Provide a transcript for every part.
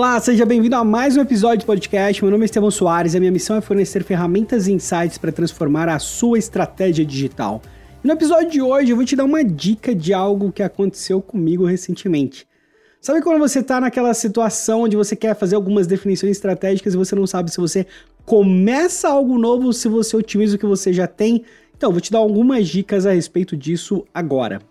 Olá, seja bem-vindo a mais um episódio de podcast. Meu nome é Estevão Soares e a minha missão é fornecer ferramentas e insights para transformar a sua estratégia digital. E no episódio de hoje eu vou te dar uma dica de algo que aconteceu comigo recentemente. Sabe quando você está naquela situação onde você quer fazer algumas definições estratégicas e você não sabe se você começa algo novo ou se você otimiza o que você já tem? Então, vou te dar algumas dicas a respeito disso agora.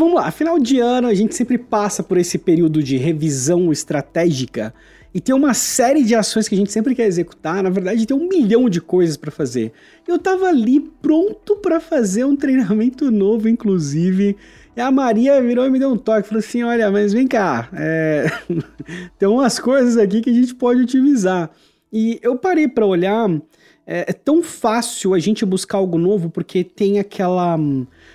Vamos lá, final de ano a gente sempre passa por esse período de revisão estratégica e tem uma série de ações que a gente sempre quer executar. Na verdade, tem um milhão de coisas para fazer. Eu tava ali pronto para fazer um treinamento novo, inclusive. E a Maria virou e me deu um toque, falou assim: Olha, mas vem cá, é... tem umas coisas aqui que a gente pode utilizar. E eu parei para olhar. É, é tão fácil a gente buscar algo novo porque tem aquela.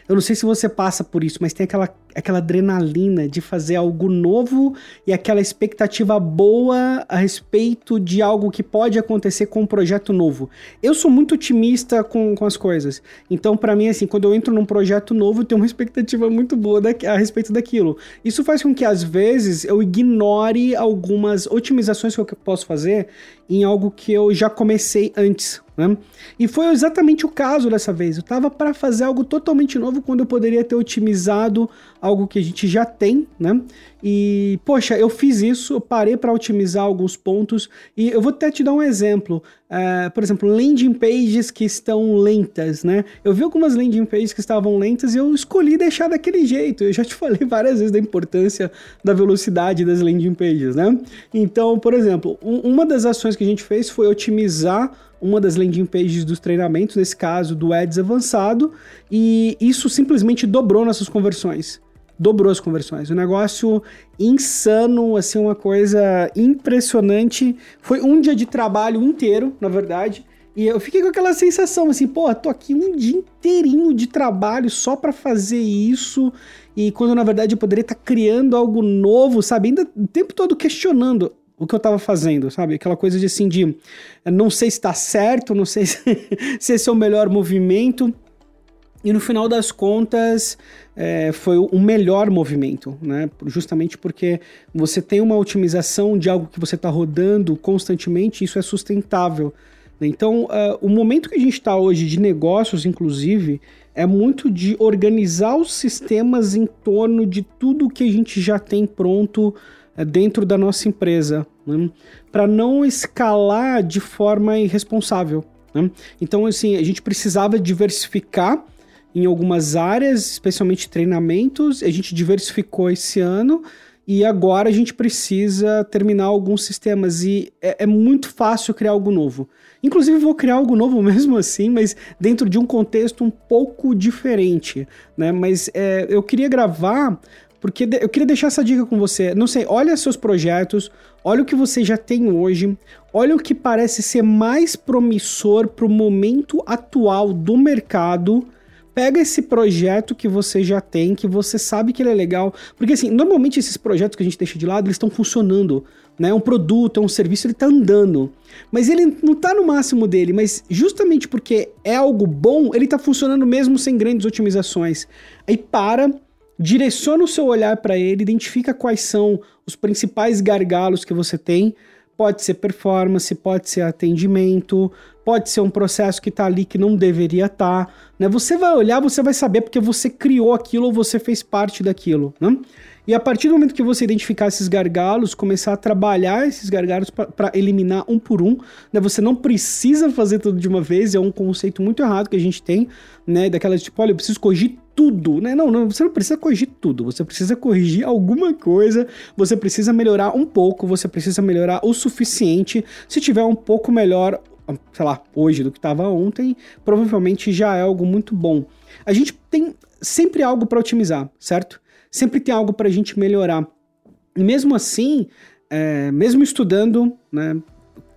Eu não sei se você passa por isso, mas tem aquela aquela adrenalina de fazer algo novo e aquela expectativa boa a respeito de algo que pode acontecer com um projeto novo. Eu sou muito otimista com, com as coisas. Então, para mim, assim, quando eu entro num projeto novo, eu tenho uma expectativa muito boa da, a respeito daquilo. Isso faz com que, às vezes, eu ignore algumas otimizações que eu posso fazer em algo que eu já comecei antes. Né? E foi exatamente o caso dessa vez. Eu estava para fazer algo totalmente novo quando eu poderia ter otimizado algo que a gente já tem, né? E, poxa, eu fiz isso, eu parei para otimizar alguns pontos e eu vou até te dar um exemplo. Uh, por exemplo, landing pages que estão lentas, né? Eu vi algumas landing pages que estavam lentas e eu escolhi deixar daquele jeito. Eu já te falei várias vezes da importância da velocidade das landing pages, né? Então, por exemplo, um, uma das ações que a gente fez foi otimizar uma das landing pages dos treinamentos, nesse caso do Ads avançado, e isso simplesmente dobrou nossas conversões dobrou as conversões. Um negócio insano, assim, uma coisa impressionante. Foi um dia de trabalho inteiro, na verdade. E eu fiquei com aquela sensação assim, pô, tô aqui um dia inteirinho de trabalho só para fazer isso. E quando na verdade eu poderia estar tá criando algo novo, sabe? Ainda o tempo todo questionando o que eu tava fazendo, sabe? Aquela coisa de assim, de não sei se tá certo, não sei se, se esse é o melhor movimento. E no final das contas, é, foi o melhor movimento, né? Justamente porque você tem uma otimização de algo que você está rodando constantemente, isso é sustentável. Né? Então, uh, o momento que a gente está hoje de negócios, inclusive, é muito de organizar os sistemas em torno de tudo que a gente já tem pronto uh, dentro da nossa empresa, né? para não escalar de forma irresponsável. Né? Então, assim, a gente precisava diversificar em algumas áreas, especialmente treinamentos. A gente diversificou esse ano e agora a gente precisa terminar alguns sistemas e é, é, muito fácil criar algo novo. Inclusive vou criar algo novo mesmo assim, mas dentro de um contexto um pouco diferente, né? Mas é, eu queria gravar porque eu queria deixar essa dica com você. Não sei, olha seus projetos, olha o que você já tem hoje, olha o que parece ser mais promissor para o momento atual do mercado pega esse projeto que você já tem, que você sabe que ele é legal, porque assim, normalmente esses projetos que a gente deixa de lado, eles estão funcionando, né? Um produto, é um serviço, ele está andando. Mas ele não está no máximo dele, mas justamente porque é algo bom, ele está funcionando mesmo sem grandes otimizações. Aí para, direciona o seu olhar para ele, identifica quais são os principais gargalos que você tem, Pode ser performance, pode ser atendimento, pode ser um processo que está ali que não deveria estar. Tá, né? Você vai olhar, você vai saber porque você criou aquilo ou você fez parte daquilo. Né? E a partir do momento que você identificar esses gargalos, começar a trabalhar esses gargalos para eliminar um por um, né? Você não precisa fazer tudo de uma vez, é um conceito muito errado que a gente tem, né? Daquelas tipo, olha, eu preciso corrigir tudo, né? Não, não, você não precisa corrigir tudo, você precisa corrigir alguma coisa, você precisa melhorar um pouco, você precisa melhorar o suficiente. Se tiver um pouco melhor, sei lá, hoje do que estava ontem, provavelmente já é algo muito bom. A gente tem sempre algo para otimizar, certo? Sempre tem algo para a gente melhorar. E mesmo assim, é, mesmo estudando, né,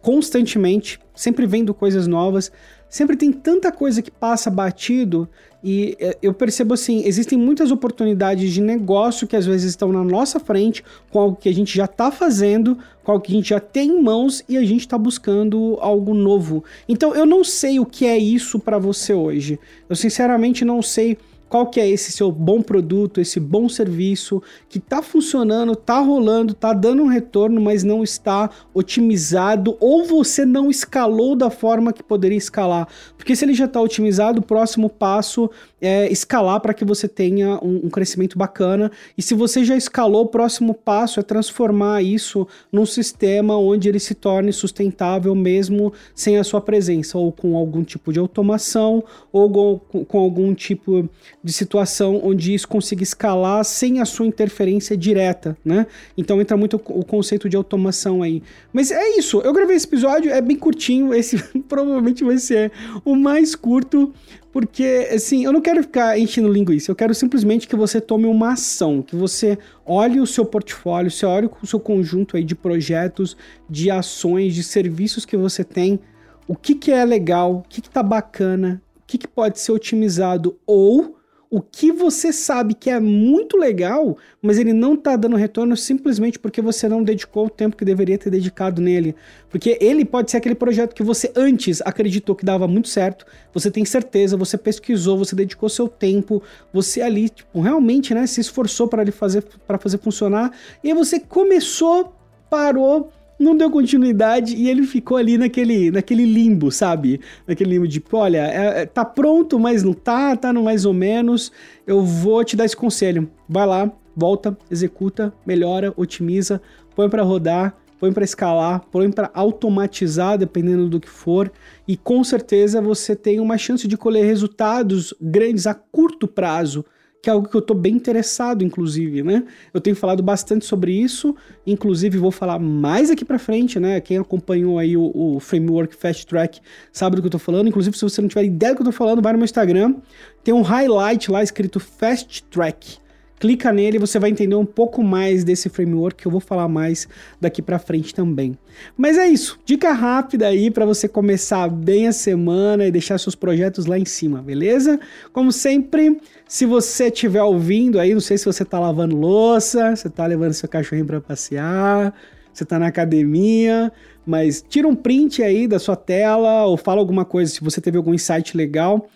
constantemente, sempre vendo coisas novas, sempre tem tanta coisa que passa batido e é, eu percebo assim, existem muitas oportunidades de negócio que às vezes estão na nossa frente, com algo que a gente já está fazendo, com algo que a gente já tem em mãos e a gente está buscando algo novo. Então eu não sei o que é isso para você hoje. Eu sinceramente não sei qual que é esse seu bom produto, esse bom serviço que está funcionando, está rolando, está dando um retorno, mas não está otimizado ou você não escalou da forma que poderia escalar. Porque se ele já está otimizado, o próximo passo é escalar para que você tenha um, um, crescimento bacana. E se você já escalou, o próximo passo é transformar isso num sistema onde ele se torne sustentável mesmo sem a sua presença, ou com algum tipo de automação, ou com, com algum tipo de situação onde isso consiga escalar sem a sua interferência direta, né? Então entra muito o conceito de automação aí. Mas é isso, eu gravei esse episódio, é bem curtinho, esse provavelmente vai ser o mais curto, porque assim, eu não quero ficar enchendo linguiça, eu quero simplesmente que você tome uma ação, que você olhe o seu portfólio, você olhe o seu conjunto aí de projetos, de ações, de serviços que você tem, o que que é legal, o que que tá bacana, o que que pode ser otimizado ou o que você sabe que é muito legal, mas ele não está dando retorno simplesmente porque você não dedicou o tempo que deveria ter dedicado nele. Porque ele pode ser aquele projeto que você antes acreditou que dava muito certo, você tem certeza, você pesquisou, você dedicou seu tempo, você ali, tipo, realmente, né, se esforçou para fazer fazer funcionar, e aí você começou, parou, não deu continuidade e ele ficou ali naquele, naquele limbo, sabe? Naquele limbo de, olha, é, é, tá pronto, mas não tá, tá no mais ou menos. Eu vou te dar esse conselho. Vai lá, volta, executa, melhora, otimiza, põe para rodar, põe para escalar, põe para automatizar, dependendo do que for, e com certeza você tem uma chance de colher resultados grandes a curto prazo que é algo que eu estou bem interessado, inclusive, né? Eu tenho falado bastante sobre isso, inclusive vou falar mais aqui para frente, né? Quem acompanhou aí o, o, framework Fast Track sabe do que eu estou falando. Inclusive, se você não tiver ideia do que eu estou falando, vai no meu Instagram, tem um highlight lá escrito Fast Track clica nele e você vai entender um pouco mais desse framework que eu vou falar mais daqui para frente também. Mas é isso, dica rápida aí para você começar bem a semana e deixar seus projetos lá em cima, beleza? Como sempre, se você estiver ouvindo aí, não sei se você tá lavando louça, você tá levando seu cachorrinho para passear, você tá na academia, mas tira um print aí da sua tela ou fala alguma coisa se você teve algum insight legal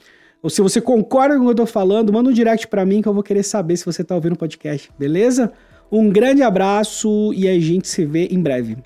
ou se você concorda com o que eu tô falando, manda um direct para mim que eu vou querer saber se você tá ouvindo o podcast, beleza? Um grande abraço e a gente se vê em breve.